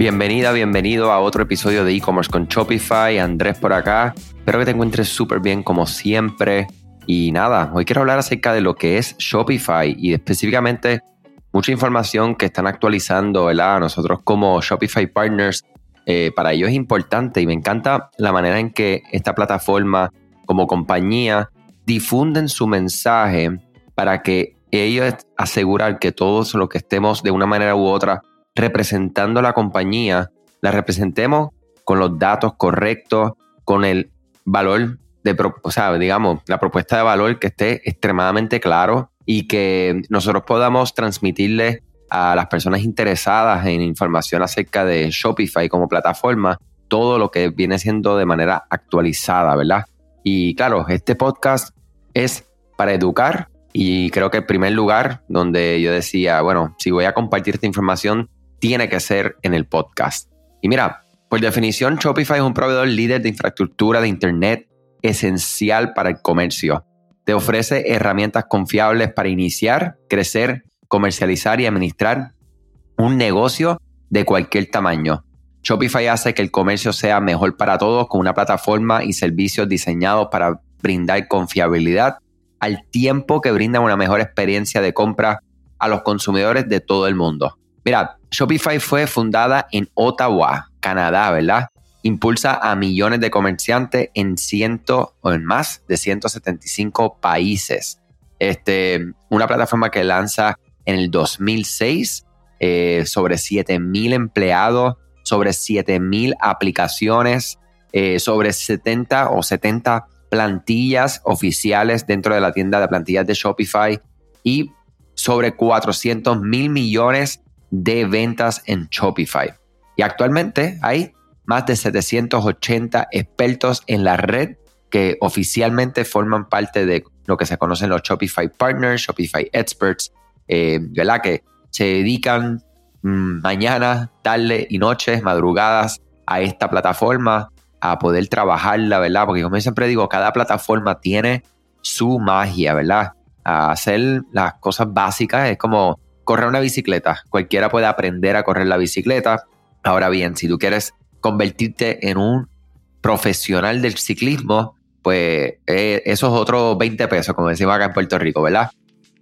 Bienvenida, bienvenido a otro episodio de e-commerce con Shopify. Andrés por acá. Espero que te encuentres súper bien como siempre. Y nada, hoy quiero hablar acerca de lo que es Shopify y específicamente mucha información que están actualizando, ¿verdad? Nosotros como Shopify Partners, eh, para ellos es importante y me encanta la manera en que esta plataforma como compañía difunden su mensaje para que ellos asegurar que todos los que estemos de una manera u otra representando la compañía, la representemos con los datos correctos, con el valor de, o sea, digamos, la propuesta de valor que esté extremadamente claro y que nosotros podamos transmitirle a las personas interesadas en información acerca de Shopify como plataforma todo lo que viene siendo de manera actualizada, ¿verdad? Y claro, este podcast es para educar y creo que el primer lugar donde yo decía, bueno, si voy a compartir esta información, tiene que ser en el podcast. Y mira, por definición, Shopify es un proveedor líder de infraestructura de Internet esencial para el comercio. Te ofrece herramientas confiables para iniciar, crecer, comercializar y administrar un negocio de cualquier tamaño. Shopify hace que el comercio sea mejor para todos con una plataforma y servicios diseñados para brindar confiabilidad al tiempo que brinda una mejor experiencia de compra a los consumidores de todo el mundo. Mira, Shopify fue fundada en Ottawa, Canadá, ¿verdad? Impulsa a millones de comerciantes en ciento o en más de 175 países. Este, una plataforma que lanza en el 2006 eh, sobre 7.000 empleados, sobre 7.000 aplicaciones, eh, sobre 70 o 70 plantillas oficiales dentro de la tienda de plantillas de Shopify y sobre 400 mil millones de ventas en Shopify. Y actualmente hay más de 780 expertos en la red que oficialmente forman parte de lo que se conocen los Shopify Partners, Shopify Experts, eh, ¿verdad? Que se dedican mm, mañana, tarde y noches, madrugadas a esta plataforma, a poder trabajarla, ¿verdad? Porque como siempre digo, cada plataforma tiene su magia, ¿verdad? A hacer las cosas básicas es como correr una bicicleta. Cualquiera puede aprender a correr la bicicleta. Ahora bien, si tú quieres convertirte en un profesional del ciclismo, pues eh, eso es otros 20 pesos, como decimos acá en Puerto Rico, ¿verdad?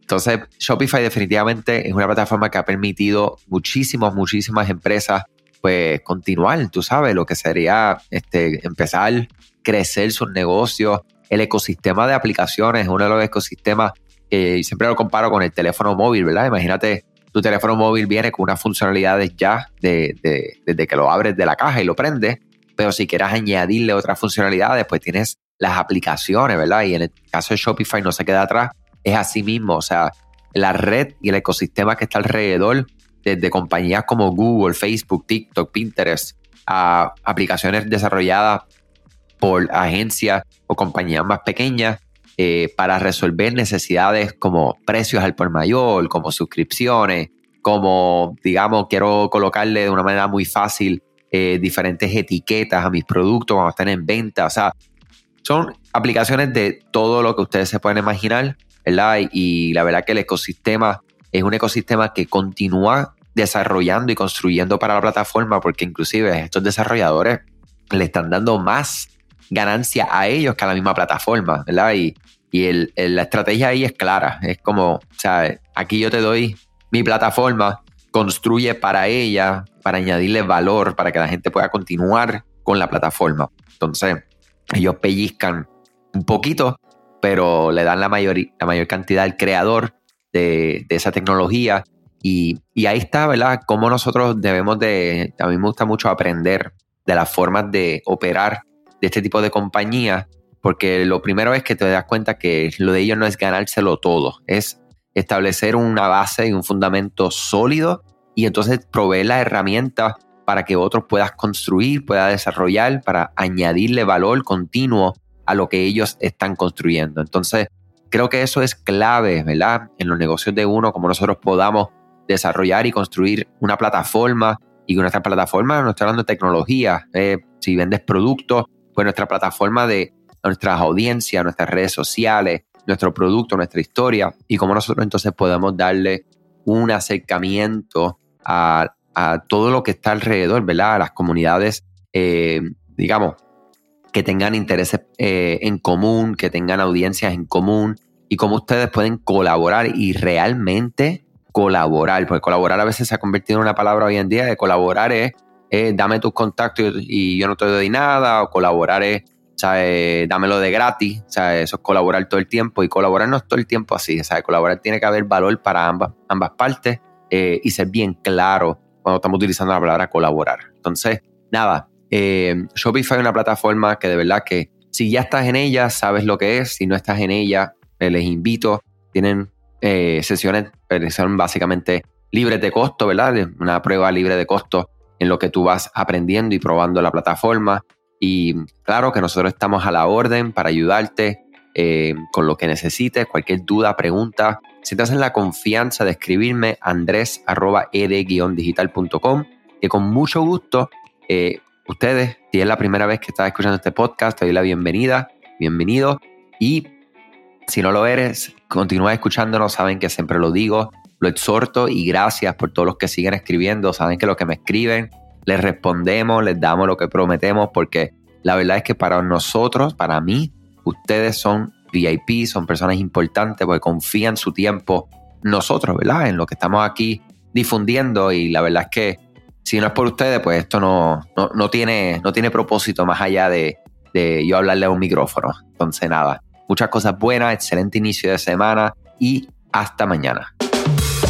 Entonces, Shopify definitivamente es una plataforma que ha permitido muchísimas, muchísimas empresas pues continuar, tú sabes, lo que sería este, empezar, crecer sus negocios. El ecosistema de aplicaciones es uno de los ecosistemas y siempre lo comparo con el teléfono móvil, ¿verdad? Imagínate, tu teléfono móvil viene con unas funcionalidades ya de, desde que lo abres de la caja y lo prendes, pero si quieres añadirle otras funcionalidades, pues tienes las aplicaciones, ¿verdad? Y en el caso de Shopify no se queda atrás, es así mismo, o sea, la red y el ecosistema que está alrededor, desde compañías como Google, Facebook, TikTok, Pinterest, a aplicaciones desarrolladas por agencias o compañías más pequeñas, eh, para resolver necesidades como precios al por mayor, como suscripciones, como, digamos, quiero colocarle de una manera muy fácil eh, diferentes etiquetas a mis productos cuando estén en venta. O sea, son aplicaciones de todo lo que ustedes se pueden imaginar, ¿verdad? Y, la verdad que el ecosistema es un ecosistema que continúa desarrollando y construyendo para la plataforma porque inclusive estos desarrolladores le están dando más ganancia a ellos que a la misma plataforma, ¿verdad? Y, y la estrategia ahí es clara. Es como, o sea, aquí yo te doy mi plataforma, construye para ella, para añadirle valor, para que la gente pueda continuar con la plataforma. Entonces, ellos pellizcan un poquito, pero le dan la mayor, la mayor cantidad al creador de, esa tecnología. Y, y, ahí está, ¿verdad? Cómo nosotros debemos de, a mí me gusta mucho aprender de las formas de operar de este tipo de compañías porque lo primero es que te das cuenta que lo de ellos no es ganárselo todo, es establecer una base y un fundamento sólido y entonces proveer la herramienta para que otros puedas construir, puedas desarrollar, para añadirle valor continuo a lo que ellos están construyendo. Entonces, creo que eso es clave, ¿verdad? En los negocios de uno, como nosotros podamos desarrollar y construir una plataforma y con nuestra plataforma, no estoy hablando de tecnología, eh, si vendes productos, pues nuestra plataforma de nuestras audiencias, nuestras redes sociales, nuestro producto, nuestra historia y cómo nosotros entonces podemos darle un acercamiento a, todo lo que está alrededor, ¿verdad? A las comunidades, eh, digamos, que tengan intereses eh, en común, que tengan audiencias en común y cómo ustedes pueden colaborar y realmente colaborar, porque colaborar a veces se ha convertido en una palabra hoy en día, de colaborar es dame tus contactos y yo no te doy nada, o colaborar es sea, dámelo de gratis, sea, eso es colaborar todo el tiempo y colaborar no es todo el tiempo así, sea, colaborar tiene que haber valor para ambas, ambas partes eh, y ser bien claro cuando estamos utilizando la palabra colaborar. Entonces, nada, eh, Shopify es una plataforma que de verdad que si ya estás en ella, sabes lo que es, si no estás en ella, eh, les invito, tienen sesiones, son básicamente libres de costo, ¿verdad? Una prueba libre de costo en lo que tú vas aprendiendo y probando la plataforma. Y claro que nosotros estamos a la orden para ayudarte eh, con lo que necesites, cualquier duda, pregunta. Sientas en la confianza de escribirme andres.ed-digital.com que con mucho gusto eh, ustedes, si es la primera vez que estás escuchando este podcast, te doy la bienvenida, bienvenido. Y si no lo eres, continúa escuchándonos, saben que siempre lo digo, lo exhorto y gracias por todos los que siguen escribiendo, saben que lo que me escriben les respondemos, les damos lo que prometemos, porque la verdad es que para nosotros, para mí, ustedes son VIP, son personas importantes porque confían su tiempo nosotros, ¿verdad? En lo que estamos aquí difundiendo y la verdad es que si no es por ustedes, pues esto no, no, tiene, no tiene propósito más allá de, de yo hablarle a un micrófono. Entonces nada, muchas cosas buenas, excelente inicio de semana y hasta mañana.